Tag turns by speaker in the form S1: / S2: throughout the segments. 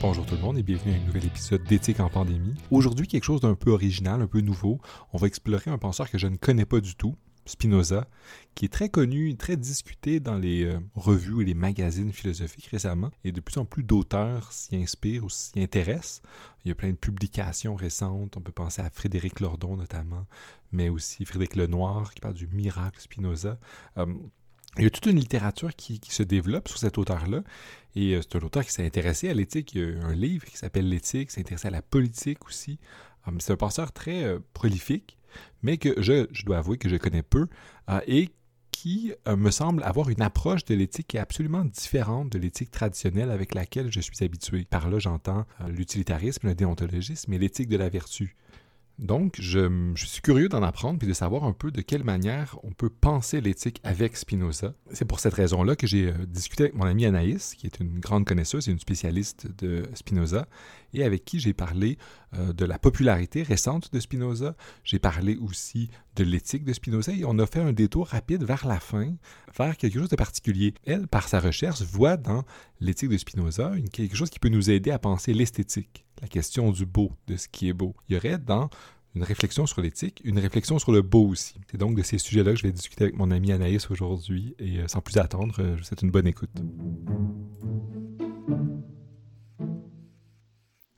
S1: Bonjour tout le monde et bienvenue à un nouvel épisode d'éthique en pandémie. Aujourd'hui, quelque chose d'un peu original, un peu nouveau. On va explorer un penseur que je ne connais pas du tout, Spinoza, qui est très connu, très discuté dans les euh, revues et les magazines philosophiques récemment, et de plus en plus d'auteurs s'y inspirent ou s'y intéressent. Il y a plein de publications récentes, on peut penser à Frédéric Lordon notamment, mais aussi Frédéric Lenoir qui parle du miracle Spinoza. Euh, il y a toute une littérature qui, se développe sur cet auteur-là. Et euh, c'est un auteur qui s'est intéressé à l'éthique. Il y a un livre qui s'appelle L'éthique, s'est intéressé à la politique aussi. c'est un penseur très prolifique mais que je, dois avouer que je connais peu, euh, et qui euh, me semble avoir une approche de l'éthique qui est absolument différente de l'éthique traditionnelle avec laquelle je suis habitué. Par là, j'entends euh, l'utilitarisme, le déontologisme et l'éthique de la vertu. Donc, je, suis curieux d'en apprendre puis de savoir un peu de quelle manière on peut penser l'éthique avec Spinoza. C'est pour cette raison-là que j'ai euh, discuté avec mon amie Anaïs, qui est une grande connaisseuse et une spécialiste de Spinoza, et avec qui j'ai parlé euh, de la popularité récente de Spinoza. J'ai parlé aussi de l'éthique de Spinoza et on a fait un détour rapide vers la fin, vers quelque chose de particulier. Elle, par sa recherche, voit dans l'éthique de Spinoza quelque chose qui peut nous aider à penser l'esthétique la question du beau, de ce qui est beau. Il y aurait dans une réflexion sur l'éthique, une réflexion sur le beau aussi. C'est donc de ces sujets-là que je vais discuter avec mon ami Anaïs aujourd'hui et euh, sans plus attendre, euh, je vous souhaite une bonne écoute.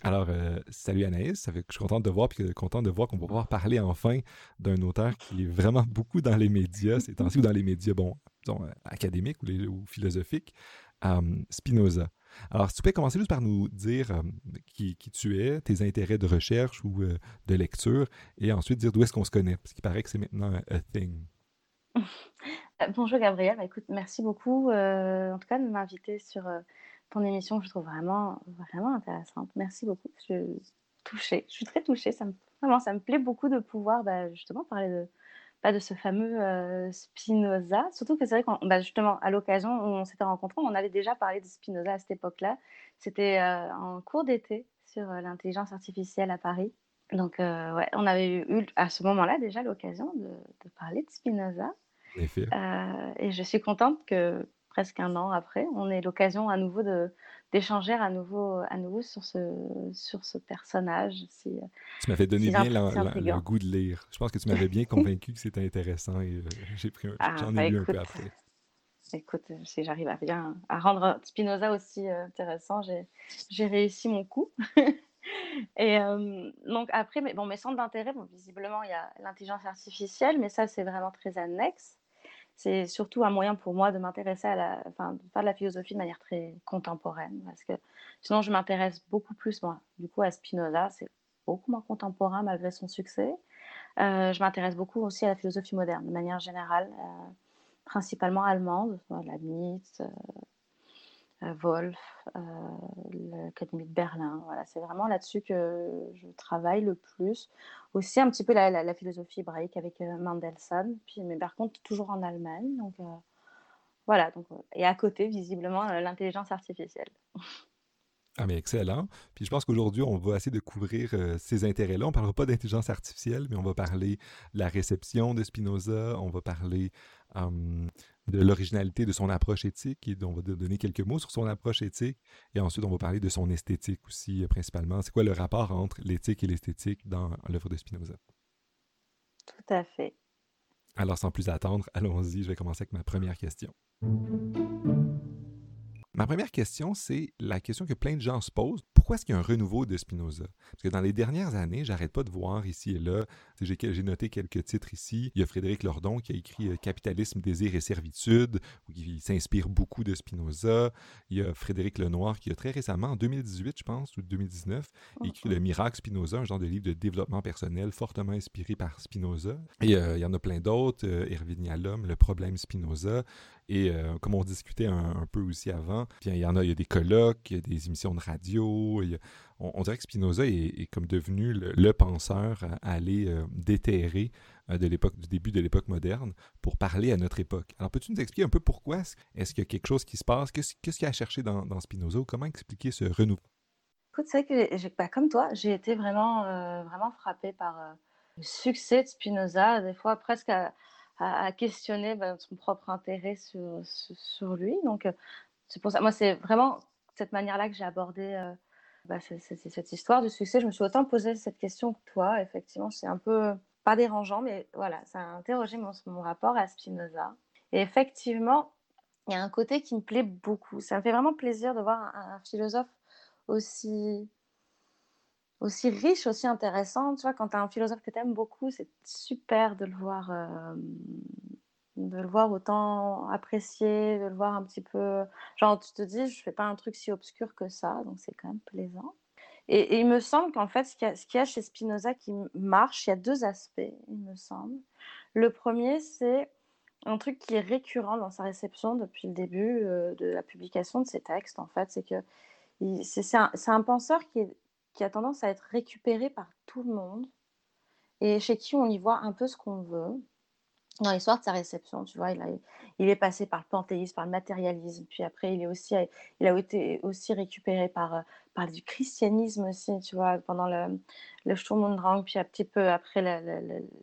S1: Alors, euh, salut Anaïs, je suis content de voir puis content de voir qu'on va pouvoir parler enfin d'un auteur qui est vraiment beaucoup dans les médias, c'est ainsi ou dans les médias, bon, académiques ou, philosophiques, Spinoza. Alors, si tu peux commencer juste par nous dire euh, qui, tu es, tes intérêts de recherche ou euh, de lecture, et ensuite dire d'où est-ce qu'on se connaît, parce qu'il paraît que c'est maintenant un thing.
S2: Euh, bonjour Gabriel, bah, écoute, merci beaucoup en tout cas de m'inviter sur ton émission je trouve vraiment, vraiment intéressante. Merci beaucoup, je suis touchée, je suis très touchée, ça me, vraiment, ça me plaît beaucoup de pouvoir bah, justement parler de, pas de ce fameux euh, Spinoza. Surtout que c'est vrai que bah, justement, à l'occasion où on s'était rencontrés, on avait déjà parlé de Spinoza à cette époque-là. C'était euh, en cours d'été sur euh, l'intelligence artificielle à Paris. Donc, ouais, on avait eu à ce moment-là déjà l'occasion de, parler de Spinoza. et je suis contente que presque un an après, on ait l'occasion à nouveau de, d'échanger à nouveau, à nouveau sur ce, sur ce personnage. Si,
S1: tu m'avais donné bien le goût de lire. Je pense que tu m'avais bien convaincu que c'était intéressant et euh, j'ai pris
S2: ah,
S1: j'en
S2: ai bah, lu un peu après. Écoute, si j'arrive à bien à rendre Spinoza aussi euh, intéressant, j'ai réussi mon coup. et euh, donc après, mais, bon, mes centres d'intérêt, bon, visiblement, il y a l'intelligence artificielle, mais ça, c'est vraiment très annexe c'est surtout un moyen pour moi de m'intéresser à la, enfin, de faire de la philosophie de manière très contemporaine, parce que sinon je m'intéresse beaucoup plus, moi, du coup, à Spinoza, c'est beaucoup moins contemporain malgré son succès. Euh, je m'intéresse beaucoup aussi à la philosophie moderne, de manière générale, euh, principalement allemande, la Nietzsche, euh, Wolf, euh, l'Académie de Berlin. Voilà, c'est vraiment là-dessus que je travaille le plus. Aussi un petit peu la, philosophie hébraïque avec euh, Mendelssohn, puis, mais par contre toujours en Allemagne. Donc voilà, donc, et à côté, visiblement, l'intelligence artificielle.
S1: Ah, mais excellent. Puis je pense qu'aujourd'hui, on va essayer de couvrir ces intérêts-là. On ne parlera pas d'intelligence artificielle, mais on va parler de la réception de Spinoza, on va parler de l'originalité de son approche éthique et on va donner quelques mots sur son approche éthique et ensuite on va parler de son esthétique aussi euh, principalement. C'est quoi le rapport entre l'éthique et l'esthétique dans l'œuvre de Spinoza?
S2: Tout à fait.
S1: Alors sans plus attendre, allons-y, je vais commencer avec ma première question. Ma première question, c'est la question que plein de gens se posent. Pourquoi est-ce qu'il y a un renouveau de Spinoza? Parce que dans les dernières années, j'arrête pas de voir ici et là, j'ai noté quelques titres ici. Il y a Frédéric Lordon qui a écrit euh, Capitalisme, désir et servitude, qui s'inspire beaucoup de Spinoza. Il y a Frédéric Lenoir qui a très récemment, en 2018, je pense, ou 2019, écrit Le Miracle Spinoza, un genre de livre de développement personnel fortement inspiré par Spinoza. Et euh, il y en a plein d'autres, euh, Yalom, Le problème Spinoza. Et comme on discutait un, peu aussi avant, il y en a, il y a des colloques, il y a des émissions de radio, on, dirait que Spinoza est, comme devenu le, penseur à aller euh, déterrer euh, de l'époque, du début de l'époque moderne pour parler à notre époque. Alors, peux-tu nous expliquer un peu pourquoi est-ce qu'il y a quelque chose qui se passe? Qu'est-ce qu'il y a à chercher dans, Spinoza? Comment expliquer ce renouveau?
S2: Écoute, c'est vrai que, bah, comme toi, j'ai été vraiment, euh, vraiment frappée par le succès de Spinoza, des fois presque à, questionner bah, son propre intérêt sur, lui. Donc, c'est pour ça, moi, c'est vraiment cette manière-là que j'ai abordé bah, cette histoire du succès. Je me suis autant posé cette question que toi. Effectivement, c'est un peu pas dérangeant, mais voilà, ça a interrogé mon, mon rapport à Spinoza. Et effectivement, il y a un côté qui me plaît beaucoup. Ça me fait vraiment plaisir de voir un, philosophe aussi, aussi riche, aussi intéressant. Tu vois, quand tu as un philosophe que tu aimes beaucoup, c'est super de le voir. Euh, de le voir autant apprécié, de le voir un petit peu. Genre, tu te dis, je fais pas un truc si obscur que ça, donc c'est quand même plaisant. Et, il me semble qu'en fait, ce qu'il y, a chez Spinoza qui marche, il y a deux aspects, il me semble. Le premier, c'est un truc qui est récurrent dans sa réception depuis le début euh, de la publication de ses textes, en fait, c'est que c'est un, penseur qui, a tendance à être récupéré par tout le monde et chez qui on y voit un peu ce qu'on veut dans l'histoire de sa réception, tu vois, il, a, il est passé par le panthéisme, par le matérialisme, puis après il, est aussi, il a été aussi récupéré par, par du christianisme aussi, tu vois, pendant le, le Sturm und Drang, puis un petit peu après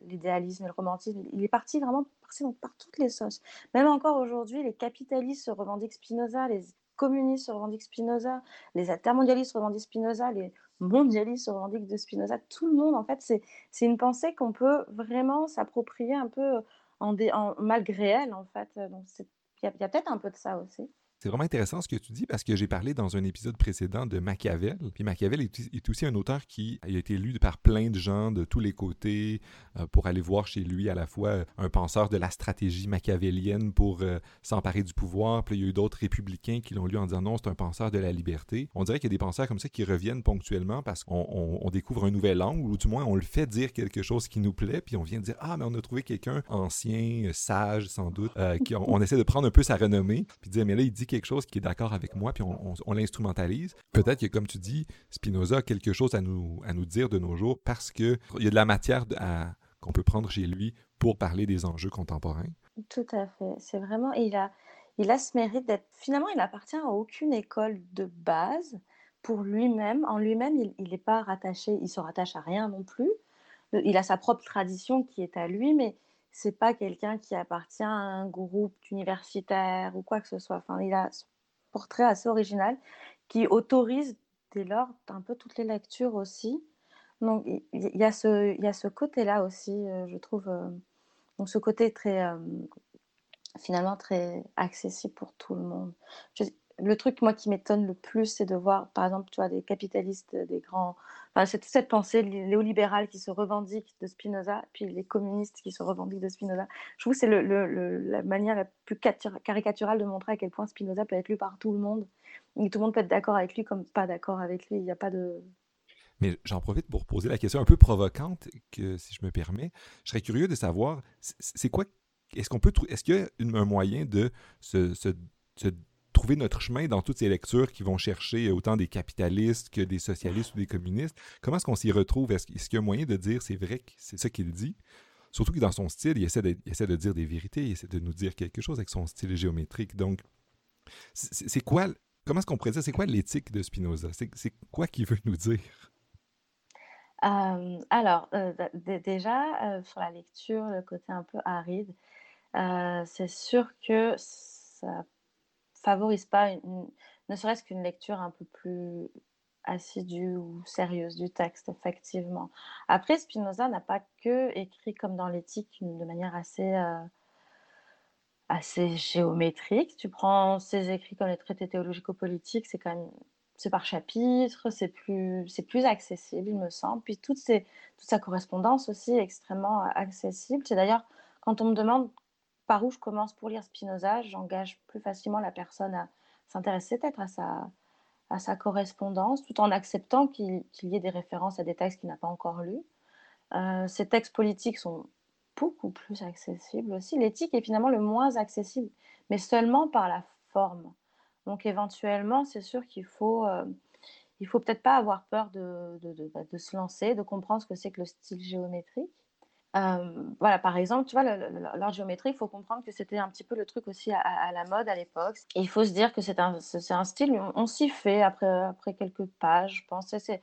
S2: l'idéalisme et le romantisme. Il est parti vraiment par toutes les sauces. Même encore aujourd'hui, les capitalistes se revendiquent Spinoza, les communistes se revendiquent Spinoza, les intermondialistes se revendiquent Spinoza, les mondialistes se revendiquent de Spinoza. Tout le monde, en fait, c'est une pensée qu'on peut vraiment s'approprier un peu en, malgré elle, en fait. Donc, il y a peut-être un peu de ça aussi.
S1: C'est vraiment intéressant ce que tu dis parce que j'ai parlé dans un épisode précédent de Machiavel. Puis Machiavel est, aussi un auteur qui a été lu par plein de gens de tous les côtés euh, pour aller voir chez lui à la fois un penseur de la stratégie machiavélienne pour euh, s'emparer du pouvoir. Puis il y a eu d'autres républicains qui l'ont lu en disant non, c'est un penseur de la liberté. On dirait qu'il y a des penseurs comme ça qui reviennent ponctuellement parce qu'on découvre un nouvel angle ou du moins on le fait dire quelque chose qui nous plaît. Puis on vient dire ah mais on a trouvé quelqu'un ancien, sage sans doute, euh, qui on, essaie de prendre un peu sa renommée puis dire mais là il dit quelque chose qui est d'accord avec moi, puis on, l'instrumentalise. Peut-être que, comme tu dis, Spinoza a quelque chose à nous, à nous dire de nos jours parce qu'il y a de la matière qu'on peut prendre chez lui pour parler des enjeux contemporains.
S2: Tout à fait. C'est vraiment, il a, il a ce mérite d'être, finalement, il appartient à aucune école de base pour lui-même. En lui-même, il n'est pas rattaché, il se rattache à rien non plus. Il a sa propre tradition qui est à lui, mais c'est pas quelqu'un qui appartient à un groupe universitaire ou quoi que ce soit. Enfin, il a ce portrait assez original qui autorise dès lors un peu toutes les lectures aussi. Donc il y, a ce, ce côté-là aussi, euh, je trouve. Euh, donc ce côté très euh, finalement très accessible pour tout le monde le truc, moi, qui m'étonne le plus, c'est de voir, par exemple, tu vois, des capitalistes, des grands. Enfin, c'est toute cette pensée néolibérale qui se revendique de Spinoza, puis les communistes qui se revendiquent de Spinoza. Je trouve que c'est la manière la plus caricaturale de montrer à quel point Spinoza peut être lu par tout le monde. Et tout le monde peut être d'accord avec lui comme pas d'accord avec lui. Il n'y a pas de.
S1: Mais j'en profite pour poser la question un peu provocante, que si je me permets. Je serais curieux de savoir, c'est quoi. Est-ce qu'on peut. Est-ce qu'il y a un moyen de se trouver notre chemin dans toutes ces lectures qui vont chercher autant des capitalistes que des socialistes ou des communistes. Comment est-ce qu'on s'y retrouve? Est-ce, qu'il y a moyen de dire c'est vrai c'est ça qu'il dit? Surtout que dans son style, il essaie, de, de dire des vérités, il essaie de nous dire quelque chose avec son style géométrique. Donc, c'est, quoi, comment est-ce qu'on pourrait dire, c'est quoi l'éthique de Spinoza? C'est, quoi qu'il veut nous dire?
S2: Euh, alors, euh, déjà, euh, sur la lecture, le côté un peu aride, c'est sûr que ça favorise pas ne serait-ce qu'une lecture un peu plus assidue ou sérieuse du texte, effectivement. Après, Spinoza n'a pas que écrit comme dans l'éthique de manière assez, euh, assez géométrique. Tu prends ses écrits comme les traités théologico-politiques, c'est quand même c'est par chapitre, c'est plus, c'est plus accessible, il me semble. Puis toute, toute sa correspondance aussi est extrêmement accessible. C'est d'ailleurs, quand on me demande par où je commence pour lire Spinoza, j'engage plus facilement la personne à s'intéresser peut-être à sa, correspondance, tout en acceptant qu'il y ait des références à des textes qu'il n'a pas encore lus. Euh, ces textes politiques sont beaucoup plus accessibles aussi. L'éthique est finalement le moins accessible, mais seulement par la forme. Donc éventuellement, c'est sûr qu'il faut, euh, il faut peut-être pas avoir peur de, de, de, se lancer, de comprendre ce que c'est que le style géométrique. Voilà, par exemple, tu vois, l'art géométrique, il faut comprendre que c'était un petit peu le truc aussi à, la mode à l'époque. Il faut se dire que c'est un, style, on, s'y fait après, quelques pages, je pense. C'est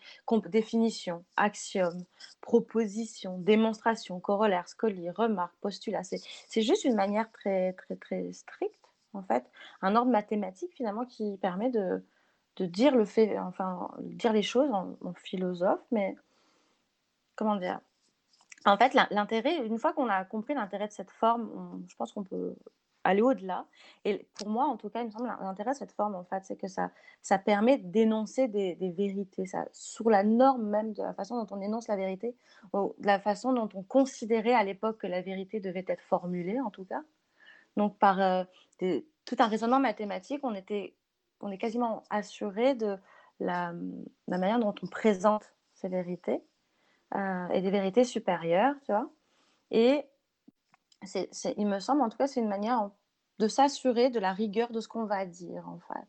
S2: définition, axiome, proposition, démonstration, corollaire, scolie, remarque, postulat. C'est juste une manière très, très, très stricte, en fait. Un ordre mathématique, finalement, qui permet de, dire le fait, enfin, dire les choses en, philosophe, mais comment dire? En fait, l'intérêt, une fois qu'on a compris l'intérêt de cette forme, je pense qu'on peut aller au-delà. Et pour moi, en tout cas, il me semble l'intérêt de cette forme, en fait, c'est que ça, ça permet d'énoncer des, vérités, ça, sur la norme même de la façon dont on énonce la vérité, ou de la façon dont on considérait à l'époque que la vérité devait être formulée, en tout cas. Donc, par euh, tout un raisonnement mathématique, on, était, on est quasiment assuré de la, la manière dont on présente ces vérités euh, et des vérités supérieures, tu vois. Et c'est, il me semble, en tout cas, c'est une manière de s'assurer de la rigueur de ce qu'on va dire, en fait.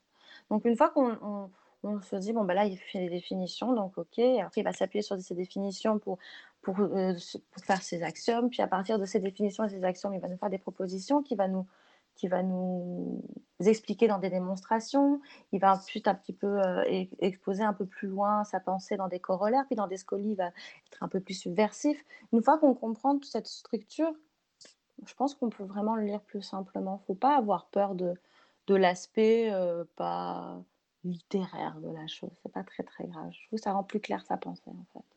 S2: Donc, une fois qu'on on, se dit, bon, ben là, il fait les définitions, donc OK. Après, il va s'appuyer sur ces définitions pour, pour, euh, pour, faire ses axiomes. Puis, à partir de ces définitions et ces axiomes, il va nous faire des propositions qui va nous, qui va nous expliquer dans des démonstrations. Il va ensuite un petit peu euh, exposer un peu plus loin sa pensée dans des corollaires. Puis, dans des scolies, il va être un peu plus subversif. Une fois qu'on comprend toute cette structure, je pense qu'on peut vraiment le lire plus simplement. Faut pas avoir peur de, de l'aspect euh, pas littéraire de la chose. C'est pas très très grave. Je trouve que ça rend plus clair sa pensée en fait.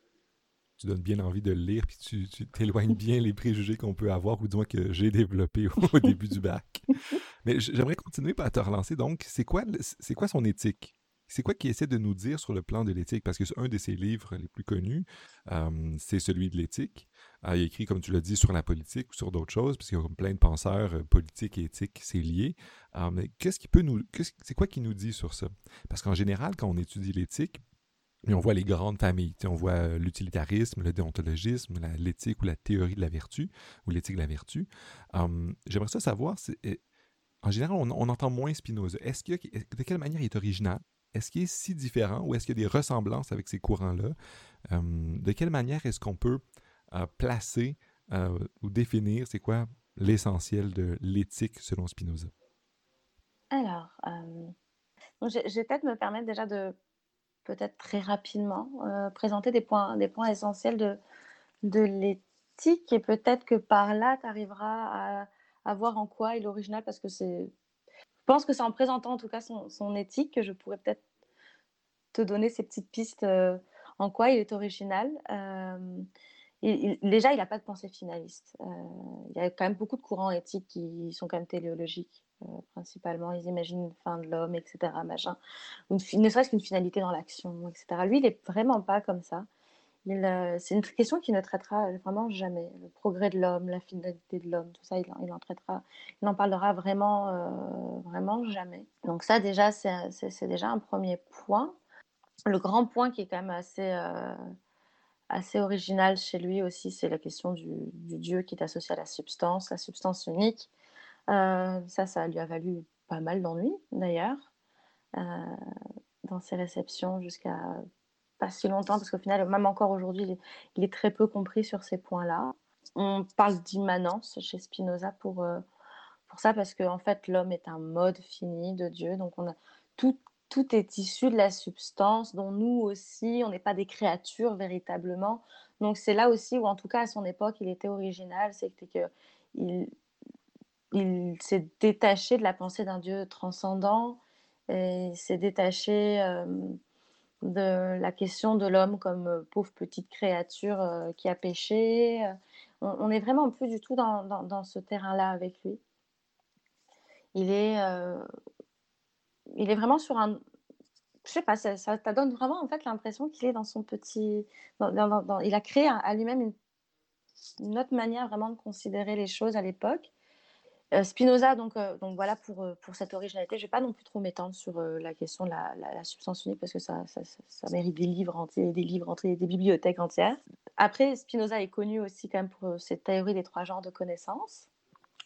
S1: Tu donnes bien envie de le lire, puis tu, t'éloignes bien les préjugés qu'on peut avoir, ou du moins que j'ai développé au, début du bac. Mais j'aimerais continuer par te relancer. Donc, c'est quoi, c'est quoi son éthique? C'est quoi qu'il essaie de nous dire sur le plan de l'éthique? Parce que c'est un de ses livres les plus connus, euh, c'est celui de l'éthique. Euh, il a écrit, comme tu l'as dit, sur la politique ou sur d'autres choses, parce qu'il y a plein de penseurs, euh, politiques et éthiques, c'est lié. mais qu'est-ce qui peut nous, c'est quoi qu'il nous dit sur ça? Parce qu'en général, quand on étudie l'éthique, on voit les grandes familles. On voit l'utilitarisme, le déontologisme, l'éthique ou la théorie de la vertu, ou l'éthique de la vertu. J'aimerais ça savoir, en général, on, entend moins Spinoza. Est-ce de quelle manière il est original? est-ce qu'il est si différent ou est-ce qu'il y a des ressemblances avec ces courants-là? Euh, de quelle manière est-ce qu'on peut euh, placer euh, ou définir, c'est quoi l'essentiel de l'éthique selon Spinoza?
S2: Alors, je, vais peut-être me permettre déjà de, peut-être très rapidement, présenter des points, essentiels de, l'éthique et peut-être que par là, tu arriveras à, à, voir en quoi il est original parce que c'est je pense que c'est en présentant en tout cas son, éthique que je pourrais peut-être te donner ces petites pistes euh, en quoi il est original. Euh, déjà, il n'a pas de pensée finaliste. Euh, il y a quand même beaucoup de courants éthiques qui sont quand même téléologiques, principalement. Ils imaginent une fin de l'homme, etc. Machin. ne serait-ce qu'une finalité dans l'action, etc. Lui, il n'est vraiment pas comme ça. Euh, c'est une question qui ne traitera vraiment jamais. Le progrès de l'homme, la finalité de l'homme, tout ça, il, il, en traitera, il n'en parlera vraiment, euh, vraiment jamais. Donc ça, déjà, c'est déjà un premier point. Le grand point qui est quand même assez, euh, assez original chez lui aussi, c'est la question du, Dieu qui est associé à la substance, la substance unique. Ça, ça lui a valu pas mal d'ennuis, d'ailleurs, dans ses réceptions jusqu'à pas si longtemps, parce qu'au final, même encore aujourd'hui, il, est très peu compris sur ces points-là. On parle d'immanence chez Spinoza pour, euh, pour ça, parce qu'en en fait, l'homme est un mode fini de Dieu. Donc, on a tout, tout est issu de la substance, dont nous aussi, on n'est pas des créatures véritablement. Donc, c'est là aussi où, en tout cas, à son époque, il était original, c'est que il, il s'est détaché de la pensée d'un Dieu transcendant, et s'est détaché. Euh, de la question de l'homme comme euh, pauvre petite créature euh, qui a péché. On n'est vraiment plus du tout dans, ce terrain-là avec lui. Il est, il est vraiment sur un... Je sais pas, ça, ça donne vraiment en fait l'impression qu'il est dans son petit... il a créé à lui-même une, une autre manière vraiment de considérer les choses à l'époque. Euh, Spinoza, donc, euh, donc voilà pour, euh, pour cette originalité. Je ne vais pas non plus trop m'étendre sur la question de la, substance unique parce que ça, ça, mérite des livres entiers, des livres entiers, des bibliothèques entières. Après, Spinoza est connu aussi quand même pour cette théorie des trois genres de connaissances.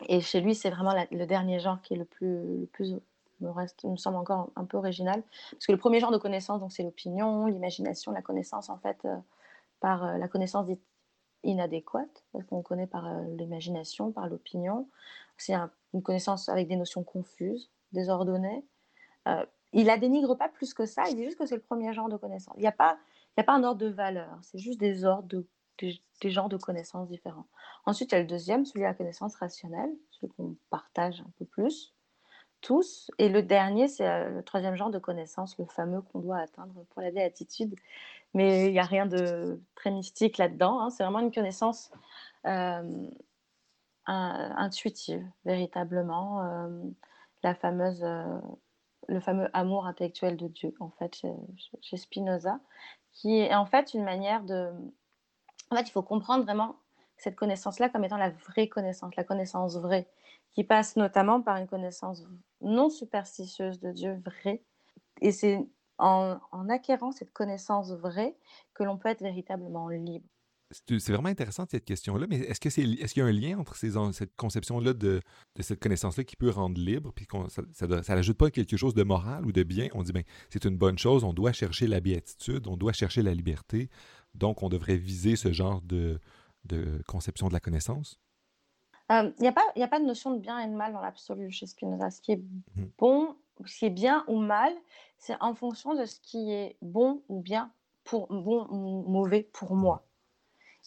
S2: Et chez lui, c'est vraiment le dernier genre qui est le plus, le plus me semble encore un peu original. Parce que le premier genre de connaissance, c'est l'opinion, l'imagination, la connaissance en fait par la connaissance dite inadéquate, qu'on connaît par l'imagination, par l'opinion c'est une connaissance avec des notions confuses, désordonnées. Euh, il la dénigre pas plus que ça, il dit juste que c'est le premier genre de connaissance. Il n'y a, pas, a pas un ordre de valeur, c'est juste des ordres, de, des, genres de connaissances différents. Ensuite, il y a le deuxième, celui de la connaissance rationnelle, celui qu'on partage un peu plus. tous. Et le dernier, c'est euh, le troisième genre de connaissance, le fameux qu'on doit atteindre pour la béatitude. Mais il n'y a rien de très mystique là-dedans. Hein. C'est vraiment une connaissance euh, intuitive, véritablement. Euh, la fameuse, le fameux amour intellectuel de Dieu, en fait, chez, chez Spinoza, qui est en fait une manière de... En fait, il faut comprendre vraiment cette connaissance-là comme étant la vraie connaissance, la connaissance vraie, qui passe notamment par une connaissance non superstitieuse de Dieu vrai. Et c'est en, acquérant cette connaissance vraie que l'on peut être véritablement libre.
S1: C'est vraiment intéressant cette question-là, mais est-ce qu'il est qu'il y a un lien entre ces, cette conception-là de, de, cette connaissance-là qui peut rendre libre, puis ça n'ajoute pas quelque chose de moral ou de bien? On dit, ben, c'est une bonne chose, on doit chercher la béatitude, on doit chercher la liberté, donc on devrait viser ce genre de, de conception de la connaissance?
S2: Il euh, n'y a, pas, a pas de notion de bien et de mal dans l'absolu chez Spinoza. Ce qui est mmh. bon, ce qui est bien ou mal, c'est en fonction de ce qui est bon ou bien, pour, bon ou mauvais pour moi.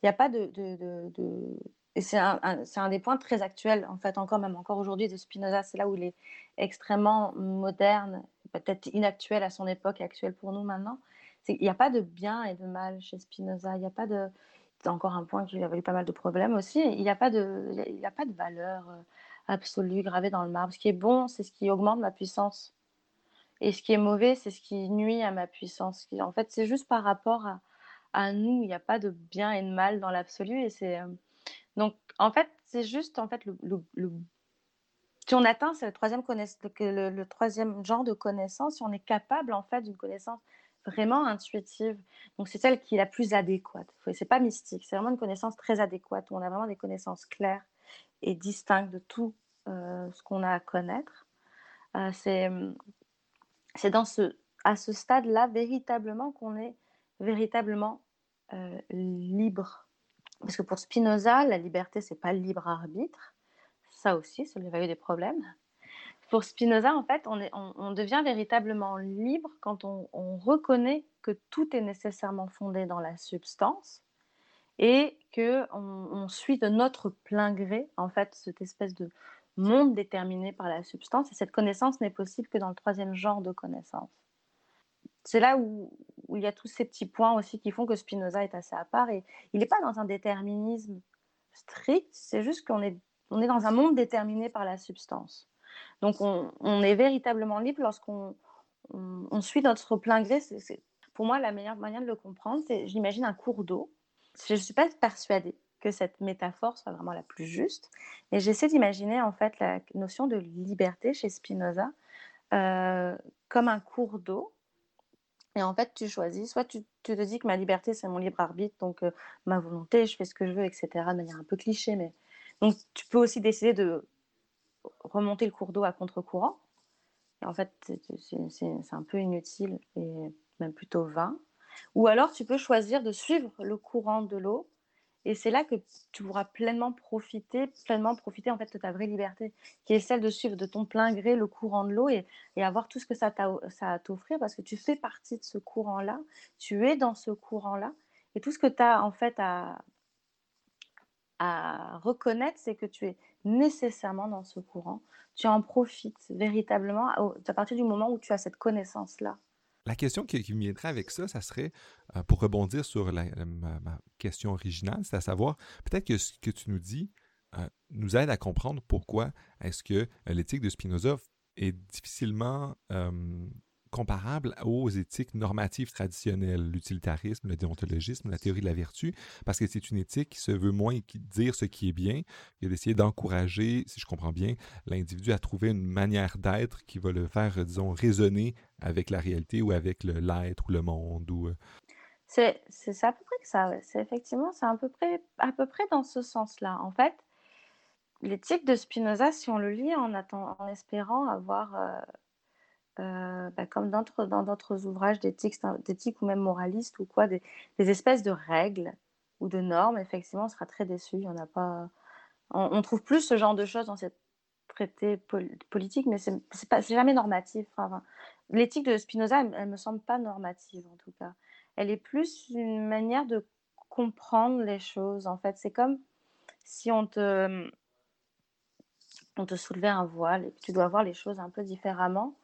S2: Il n'y a pas de... de, de, Et c'est un, un, des points très actuels, en fait, encore même encore aujourd'hui de Spinoza. C'est là où il est extrêmement moderne, peut-être inactuel à son époque et actuel pour nous maintenant. Il n'y a pas de bien et de mal chez Spinoza. Il n'y a pas de c'est encore un point qui avait eu pas mal de problèmes aussi. Il n'y a pas de, il a pas de valeur absolue gravée dans le marbre. Ce qui est bon, c'est ce qui augmente ma puissance. Et ce qui est mauvais, c'est ce qui nuit à ma puissance. En fait, c'est juste par rapport à, nous. Il n'y a pas de bien et de mal dans l'absolu. Et c'est euh, donc, en fait, c'est juste en fait le, le, si on atteint le troisième, le, le, troisième genre de connaissance, si on est capable en fait d'une connaissance vraiment intuitive. Donc, c'est celle qui est la plus adéquate. C'est pas mystique, c'est vraiment une connaissance très adéquate où on a vraiment des connaissances claires et de tout euh, ce qu'on a à connaître. Euh, c'est dans ce, à ce stade-là véritablement qu'on est véritablement euh, libre. Parce que pour Spinoza, la liberté, c'est pas le libre arbitre. Ça aussi, ça lui a eu des problèmes. Pour Spinoza, en fait, on, devient véritablement libre quand on, reconnaît que tout est nécessairement fondé dans la substance et que on, suit de notre plein gré, en fait, cette espèce de monde déterminé par la substance. Et cette connaissance n'est possible que dans le troisième genre de connaissance. C'est là où, il y a tous ces petits points aussi qui font que Spinoza est assez à part. Et il n'est pas dans un déterminisme strict, c'est juste qu'on est, on est dans un monde déterminé par la substance. Donc on, est véritablement libre lorsqu'on on, suit notre plein gré. Pour moi, la meilleure manière de le comprendre, c'est j'imagine un cours d'eau. Je ne suis pas persuadée que cette métaphore soit vraiment la plus juste, mais j'essaie d'imaginer en fait la notion de liberté chez Spinoza euh, comme un cours d'eau. Et en fait, tu choisis, soit tu, te dis que ma liberté, c'est mon libre arbitre, donc euh, ma volonté, je fais ce que je veux, etc., de manière un peu cliché, mais donc tu peux aussi décider de remonter le cours d'eau à contre-courant. en fait, c'est un peu inutile et même plutôt vain. Ou alors, tu peux choisir de suivre le courant de l'eau. Et c'est là que tu pourras pleinement profiter, pleinement profiter en fait de ta vraie liberté, qui est celle de suivre de ton plein gré le courant de l'eau et, avoir tout ce que ça a à t'offrir parce que tu fais partie de ce courant-là, tu es dans ce courant-là. Et tout ce que tu as en fait à, à reconnaître, c'est que tu es nécessairement dans ce courant. Tu en profites véritablement à partir du moment où tu as cette connaissance-là.
S1: La question qui, me viendrait avec ça, ça serait, euh, pour rebondir sur ma, question originale, c'est à savoir, peut-être que ce que tu nous dis euh, nous aide à comprendre pourquoi est-ce que euh, l'éthique de Spinoza est difficilement comparable aux éthiques normatives traditionnelles, l'utilitarisme, le déontologisme, la théorie de la vertu, parce que c'est une éthique qui se veut moins dire ce qui est bien, et d'essayer d'encourager, si je comprends bien, l'individu à trouver une manière d'être qui va le faire, disons, résonner avec la réalité ou avec l'être ou le monde. Ou... Euh.
S2: C'est à peu près que ça. C'est effectivement, c'est à peu près, à peu près dans ce sens-là. En fait, l'éthique de Spinoza, si on le lit en, attend, en espérant avoir euh, euh, bah, comme dans d'autres ouvrages d'éthique ou même moralistes ou quoi, des, espèces de règles ou de normes, effectivement, on sera très déçu. Il a pas... On, trouve plus ce genre de choses dans ces traités politiques, mais c'est jamais normatif. L'éthique de Spinoza, elle, ne me semble pas normative en tout cas. Elle est plus une manière de comprendre les choses. En fait, c'est comme si on te on te soulevait un voile et que tu dois voir les choses un peu différemment.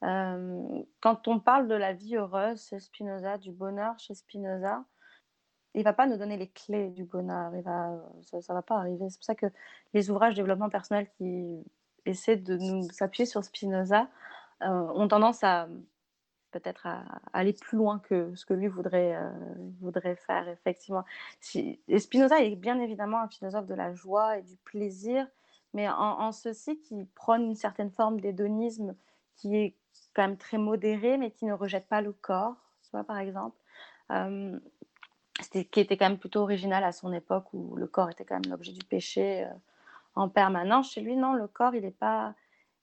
S2: Quand on parle de la vie heureuse chez Spinoza, du bonheur chez Spinoza, il va pas nous donner les clés du bonheur. Ça, ne va pas arriver. C'est pour ça que les ouvrages développement personnel qui essaient de nous s'appuyer sur Spinoza euh, ont tendance à peut-être aller plus loin que ce que lui voudrait, euh, faire, effectivement. Spinoza est bien évidemment un philosophe de la joie et du plaisir, mais en, ceci qui prône une certaine forme d'hédonisme qui est quand même très modéré, mais qui ne rejette pas le corps, tu par exemple. Euh, qui était quand même plutôt original à son époque où le corps était quand même l'objet du péché euh, en permanence. Chez lui, non, le corps, il n'est pas,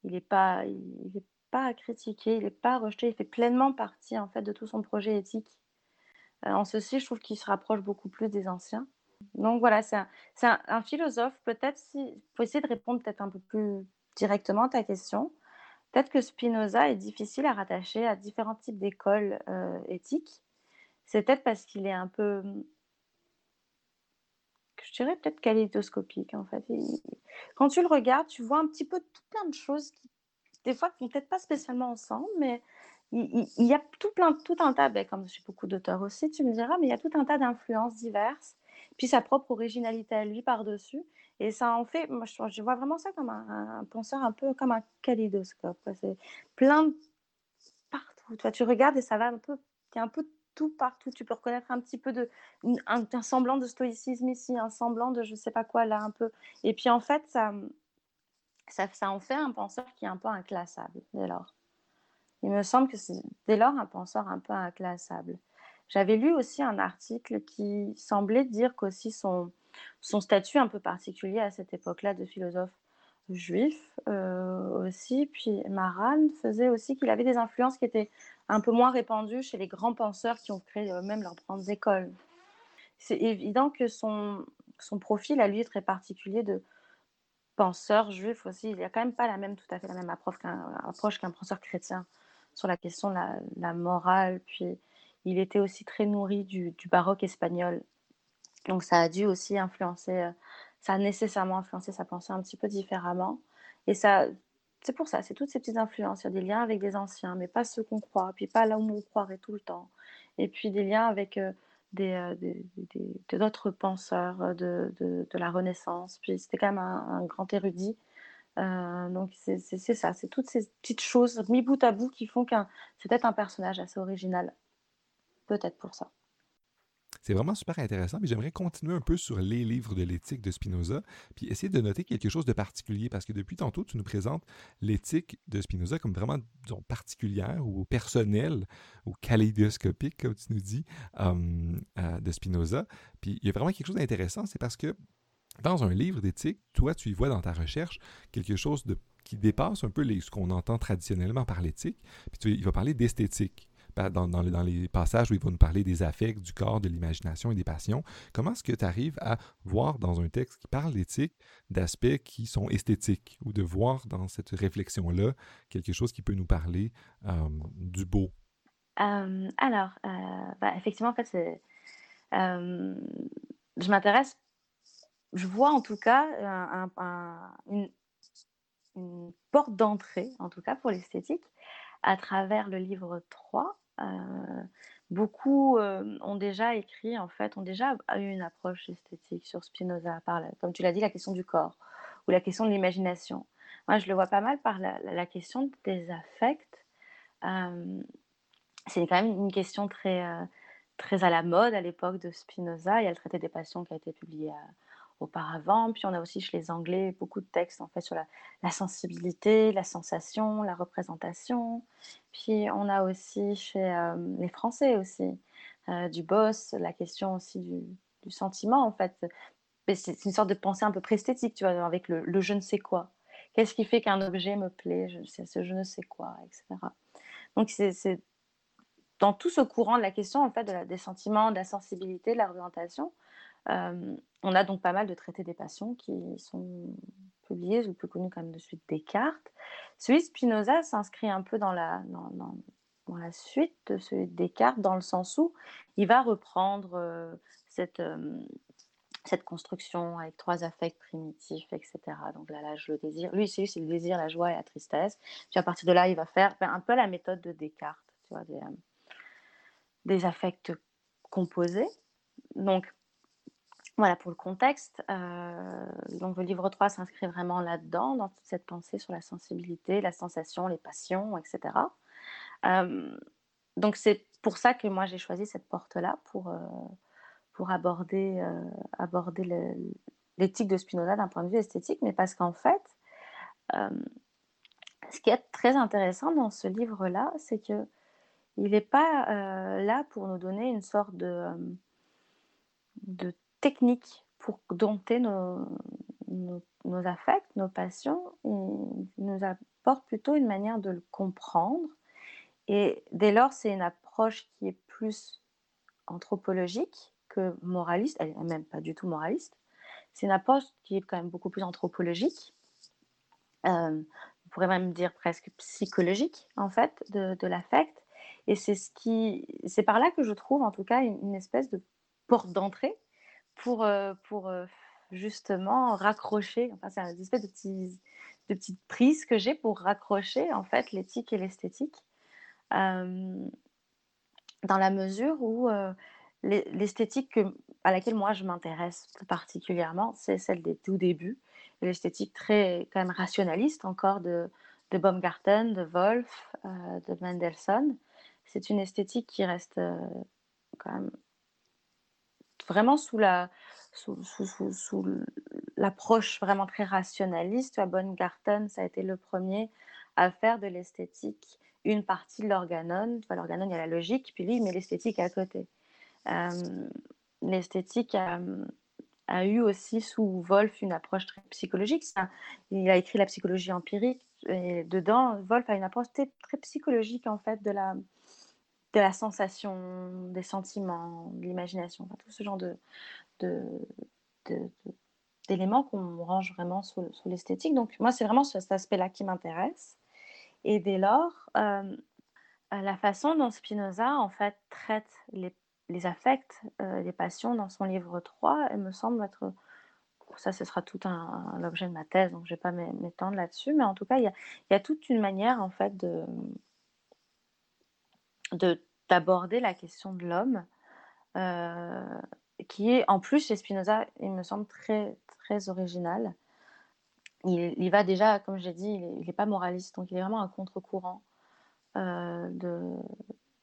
S2: il est pas, il est pas à critiquer, il n'est pas rejeté, il fait pleinement partie en fait de tout son projet éthique. Euh, en ceci, je trouve qu'il se rapproche beaucoup plus des anciens. Donc voilà, c'est un, philosophe. Peut-être si, faut essayer de répondre peut-être un peu plus directement à ta question. Peut-être que Spinoza est difficile à rattacher à différents types d'écoles euh, éthiques c'est peut-être parce qu'il est un peu, je dirais peut-être kaléidoscopique en fait. quand tu le regardes, tu vois un petit peu tout plein de choses qui, des fois, ne vont peut-être pas spécialement ensemble, mais il, y a tout plein, tout un tas, ben, comme j'ai beaucoup d'auteurs aussi, tu me diras, mais il y a tout un tas d'influences diverses, puis sa propre originalité à lui par-dessus. Et ça en fait, moi je, vois vraiment ça comme un, penseur un peu comme un kaléidoscope. C'est plein de partout. Toi, tu regardes et ça va un peu, il y a un peu tout partout. Tu peux reconnaître un petit peu de un, semblant de stoïcisme ici, un semblant de je sais pas quoi là un peu. Et puis en fait, ça, ça, ça en fait un penseur qui est un peu inclassable dès lors. Il me semble que c'est dès lors un penseur un peu inclassable. J'avais lu aussi un article qui semblait dire qu'aussi son, son statut un peu particulier à cette époque-là de philosophe juif euh, aussi. Puis Maran faisait aussi qu'il avait des influences qui étaient un peu moins répandues chez les grands penseurs qui ont créé eux-mêmes leurs grandes écoles. C'est évident que son, son profil à lui est très particulier de penseur juif aussi. Il n'y a quand même pas la même, tout à fait la même approche qu'un, penseur chrétien sur la question de la, morale. Puis il était aussi très nourri du, du, baroque espagnol. Donc ça a dû aussi influencer euh, ça a nécessairement influencé sa pensée un petit peu différemment. Et ça, c'est pour ça, c'est toutes ces petites influences. Il y a des liens avec des anciens, mais pas ceux qu'on croit, puis pas là où on croirait tout le temps. Et puis des liens avec euh, euh, des, d'autres penseurs de, la Renaissance. Puis c'était quand même un, grand érudit. Euh, donc c'est, ça, c'est toutes ces petites choses mis bout à bout qui font qu'un c'est peut-être un personnage assez original. Peut-être pour ça.
S1: C'est vraiment super intéressant, mais j'aimerais continuer un peu sur les livres de l'éthique de Spinoza, puis essayer de noter quelque chose de particulier, parce que depuis tantôt, tu nous présentes l'éthique de Spinoza comme vraiment, particulière ou personnelle, ou kaléidoscopique, comme tu nous dis, hum, euh, de Spinoza. Puis il y a vraiment quelque chose d'intéressant, c'est parce que dans un livre d'éthique, toi, tu y vois dans ta recherche quelque chose qui dépasse un peu ce qu'on entend traditionnellement par l'éthique, puis tu, il va parler d'esthétique dans, les passages où il va nous parler des affects, du corps, de l'imagination et des passions, comment est-ce que tu arrives à voir dans un texte qui parle d'éthique d'aspects qui sont esthétiques ou de voir dans cette réflexion-là quelque chose qui peut nous parler euh, du beau?
S2: Euh, alors, euh, bah, effectivement, en fait, je m'intéresse, je vois en tout cas une, une porte d'entrée, en tout cas pour l'esthétique, à travers le livre 3 euh, beaucoup euh, ont déjà écrit, en fait, ont déjà eu une approche esthétique sur Spinoza, par comme tu l'as dit, la question du corps ou la question de l'imagination. Moi, je le vois pas mal par la, question des affects. Euh, c'est quand même une question très, très à la mode à l'époque de Spinoza. Il y a le traité des passions qui a été publié auparavant. Puis on a aussi chez les Anglais beaucoup de textes en fait sur la, sensibilité, la sensation, la représentation. Puis on a aussi chez euh, les Français aussi euh, du boss, la question aussi du, sentiment en fait. C'est une sorte de pensée un peu pré-esthétique, tu vois, avec le, je ne sais quoi. Qu'est-ce qui fait qu'un objet me plaît? C'est ce je ne sais quoi, etc. Donc c'est dans tout ce courant de la question en fait des sentiments, de la sensibilité, de la représentation, on a donc pas mal de traités des passions qui sont publiés, le plus connu quand même de suite Descartes. Celui de Spinoza s'inscrit un peu dans la, suite de celui de Descartes, dans le sens où il va reprendre euh, cette, euh, cette construction avec trois affects primitifs, etc. Donc là, l'âge, le désir. Lui, c'est le désir, la joie et la tristesse. Puis à partir de là, il va faire ben, un peu la méthode de Descartes, tu vois, des, euh, des affects composés. Donc, voilà pour le contexte. Euh, donc le livre 3 s'inscrit vraiment là-dedans, dans toute cette pensée sur la sensibilité, la sensation, les passions, etc. Euh, donc c'est pour ça que moi j'ai choisi cette porte-là pour, euh, pour aborder, aborder l'éthique de Spinoza d'un point de vue esthétique, mais parce qu'en fait, ce qui est très intéressant dans ce livre-là, c'est que il n'est pas là pour nous donner une sorte de, de technique pour dompter nos, nos, affects, nos passions. Il nous apporte plutôt une manière de le comprendre. Et dès lors, c'est une approche qui est plus anthropologique que moraliste. Elle n'est même pas du tout moraliste. C'est une approche qui est quand même beaucoup plus anthropologique. Euh, on pourrait même dire presque psychologique, en fait, de, de l'affect. Et c'est ce qui, c'est par là que je trouve, en tout cas, une espèce de porte d'entrée pour, euh, pour euh, justement raccrocher, enfin c'est une espèce de, petits, de petite prise que j'ai pour raccrocher en fait l'éthique et l'esthétique, euh, dans la mesure où l'esthétique à laquelle moi je m'intéresse particulièrement, c'est celle des tout débuts, l'esthétique très quand même rationaliste encore de, de Baumgarten, de Wolff, de Mendelssohn. C'est une esthétique qui reste quand même vraiment sous la sous, sous, sous, l'approche vraiment très rationaliste. Bonne Garten, ça a été le premier à faire de l'esthétique une partie de l'organon. l'organon, il y a la logique, puis lui, il met l'esthétique à côté. Euh, l'esthétique a, a, eu aussi sous Wolff une approche très psychologique. Il a écrit la psychologie empirique, et dedans, Wolff a une approche très, très psychologique, en fait, de la, de la sensation, des sentiments, de l'imagination, tout ce genre de, d'éléments qu'on range vraiment sous, l'esthétique. Donc moi, c'est vraiment cet aspect-là qui m'intéresse. Et dès lors, euh, la façon dont Spinoza, en fait, traite les, affects, euh, les passions dans son livre 3, elle me semble être... Ça, ce sera tout un, l'objet de ma thèse, donc je ne vais pas m'étendre là-dessus. Mais en tout cas, il y y a, toute une manière, en fait, de, d'aborder la question de l'homme, euh, qui est en plus chez Spinoza, il me semble très, très original. Il, il va déjà, comme j'ai dit, il n'est pas moraliste, donc il est vraiment un contre-courant euh, de,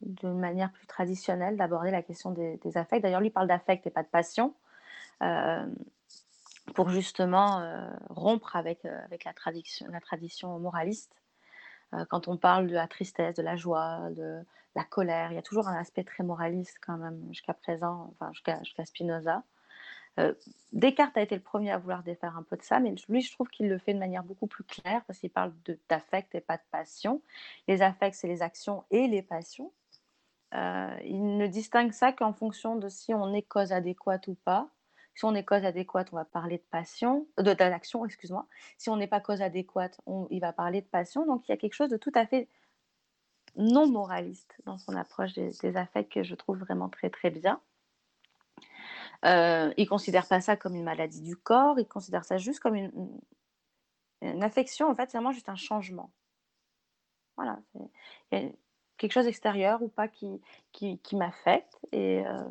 S2: d'une manière plus traditionnelle d'aborder la question des, affects. D'ailleurs, lui parle d'affect et pas de passion, euh, pour justement rompre avec, avec la, tradition, la tradition moraliste quand on parle de la tristesse, de la joie, de la colère, il y a toujours un aspect très moraliste quand même jusqu'à présent, enfin jusqu'à Spinoza. Euh, Descartes a été le premier à vouloir défaire un peu de ça, mais lui, je trouve qu'il le fait de manière beaucoup plus claire parce qu'il parle d'affect et pas de passion. Les affects, c'est les actions et les passions. Euh, il ne distingue ça qu'en fonction de si on est cause adéquate ou pas. Si on est cause adéquate, on va parler de passion, de d'action, excuse-moi. Si on n'est pas cause adéquate, il va parler de passion. Donc il y a quelque chose de tout à fait non moraliste dans son approche des, affects que je trouve vraiment très très bien. Euh, il considère pas ça comme une maladie du corps, il considère ça juste comme une, affection. En fait, c'est vraiment juste un changement. Voilà, il y a quelque chose d'extérieur ou pas qui, qui, qui m'affecte et euh,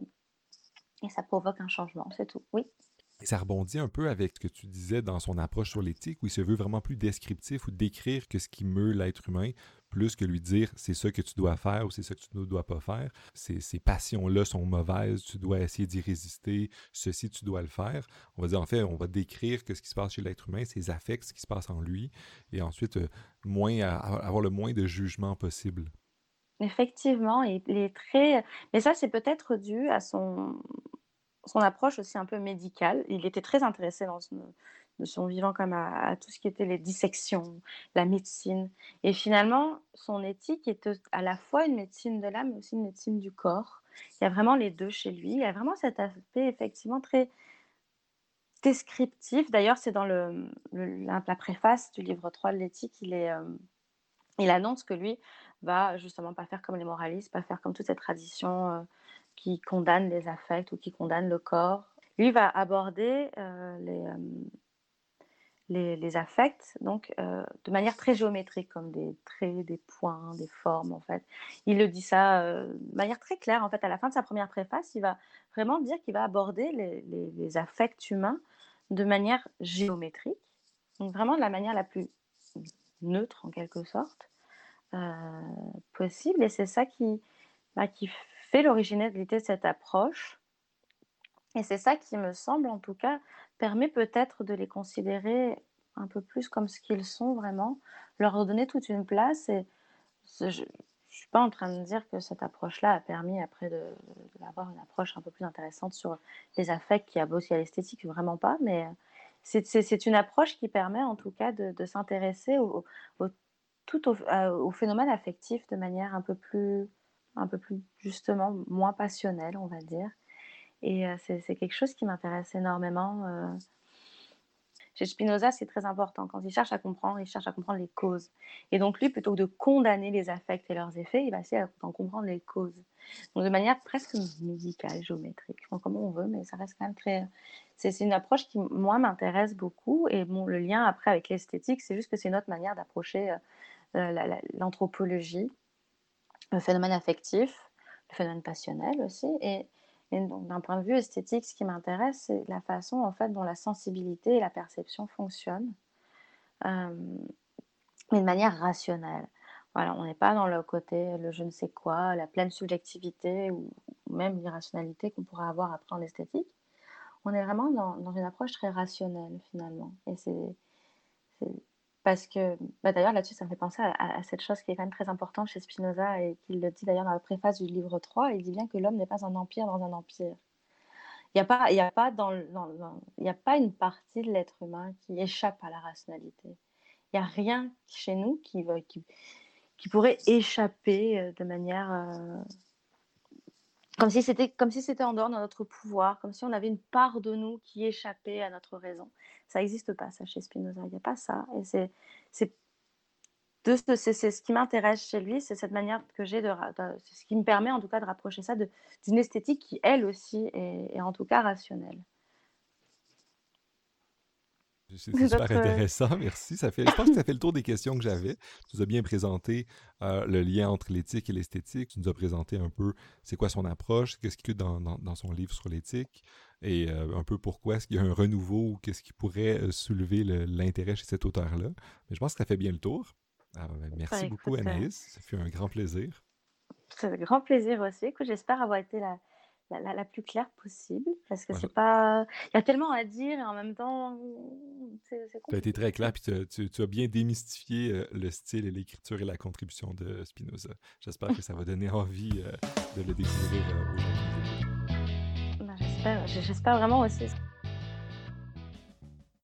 S2: et ça provoque un changement, c'est tout. Oui.
S1: Ça rebondit un peu avec ce que tu disais dans son approche sur l'éthique, où il se veut vraiment plus descriptif ou décrire que ce qui meut l'être humain, plus que lui dire c'est ça que tu dois faire ou c'est ça que tu ne dois pas faire. Ces, ces passions-là sont mauvaises, tu dois essayer d'y résister, ceci tu dois le faire. On va dire en fait, on va décrire que ce qui se passe chez l'être humain, ses affects, ce qui se passe en lui, et ensuite euh, moins avoir le moins de jugement possible.
S2: Effectivement, il est très mais ça, c'est peut-être dû à son son approche aussi un peu médicale. Il était très intéressé dans son vivant comme à, tout ce qui était les dissections, la médecine. Et finalement, son éthique est à la fois une médecine de l'âme, mais aussi une médecine du corps. Il y a vraiment les deux chez lui. Il y a vraiment cet aspect effectivement très descriptif. D'ailleurs, c'est dans le, la, préface du livre 3 de l'éthique, il, est, euh, il annonce que lui, va justement pas faire comme les moralistes, pas faire comme toute cette tradition euh, qui condamne les affects ou qui condamne le corps. lui va aborder les, les, les, affects donc de manière très géométrique, comme des traits, des points, des formes en fait. Il le dit ça de manière très claire en fait. À la fin de sa première préface, il va vraiment dire qu'il va aborder les, les, les affects humains de manière géométrique, donc vraiment de la manière la plus neutre en quelque sorte possible. Et c'est ça qui, bah, qui fait l'originalité de cette approche. Et c'est ça qui me semble, en tout cas, permet peut-être de les considérer un peu plus comme ce qu'ils sont vraiment, leur donner toute une place. Et je ne suis pas en train de dire que cette approche-là a permis après d'avoir une approche un peu plus intéressante sur les affects qui aboutit à l'esthétique, vraiment pas, mais c'est une approche qui permet en tout cas de, s'intéresser au, tout au, au, phénomène affectif de manière un peu plus un peu plus justement moins passionnel, on va dire. Et euh, c'est quelque chose qui m'intéresse énormément. Euh. Chez Spinoza, c'est très important. Quand il cherche à comprendre, il cherche à comprendre les causes. Et donc lui, plutôt que de condamner les affects et leurs effets, il va essayer d'en comprendre les causes. Donc de manière presque musicale, géométrique, enfin, comme on veut, mais ça reste quand même très... C'est une approche qui, moi, m'intéresse beaucoup. Et bon, le lien après avec l'esthétique, c'est juste que c'est notre manière d'approcher euh, l'anthropologie le phénomène affectif, le phénomène passionnel aussi. Et, donc, d'un point de vue esthétique, ce qui m'intéresse, c'est la façon en fait dont la sensibilité et la perception fonctionnent, euh, mais de manière rationnelle. Voilà, on n'est pas dans le côté le je ne sais quoi, la pleine subjectivité ou, même l'irrationalité qu'on pourrait avoir après en esthétique. On est vraiment dans, dans une approche très rationnelle finalement. Et c'est parce que, bah, d'ailleurs, là-dessus, ça me fait penser à, cette chose qui est quand même très importante chez Spinoza et qu'il le dit d'ailleurs dans la préface du livre 3. Il dit bien que l'homme n'est pas un empire dans un empire. Il n'y a, pas, a, pas dans, il a pas une partie de l'être humain qui échappe à la rationalité. Il n'y a rien chez nous qui pourrait échapper euh, de manière euh, comme si c'était comme si c'était en dehors de notre pouvoir, comme si on avait une part de nous qui échappait à notre raison. Ça n'existe pas, ça, chez Spinoza. Il n'y a pas ça. Et c'est c'est ce qui m'intéresse chez lui, c'est cette manière que j'ai de, c'est ce qui me permet en tout cas de rapprocher ça d'une esthétique qui elle aussi est en tout cas rationnelle.
S1: C'est super euh, intéressant, merci. Ça fait, je pense que ça fait le tour des questions que j'avais. Tu nous as bien présenté euh, le lien entre l'éthique et l'esthétique. Tu nous as présenté un peu c'est quoi son approche, qu'est-ce qu'il y a dans, dans, son livre sur l'éthique et euh, un peu pourquoi est-ce qu'il y a un renouveau ou qu'est-ce qui pourrait soulever l'intérêt chez cet auteur-là. Mais je pense que ça fait bien le tour. Ben, merci beaucoup, Anaïs. Ça fait un grand plaisir.
S2: C'est un grand plaisir aussi. J'espère avoir été là la, plus claire possible parce que c'est pas. Il y a tellement à dire et en même temps, c'est
S1: Tu as été très clair puis tu, as bien démystifié euh, le style et l'écriture et la contribution de Spinoza. J'espère que ça va donner envie euh, de le découvrir euh,
S2: aujourd'hui. Ben, j'espère, j'espère vraiment aussi.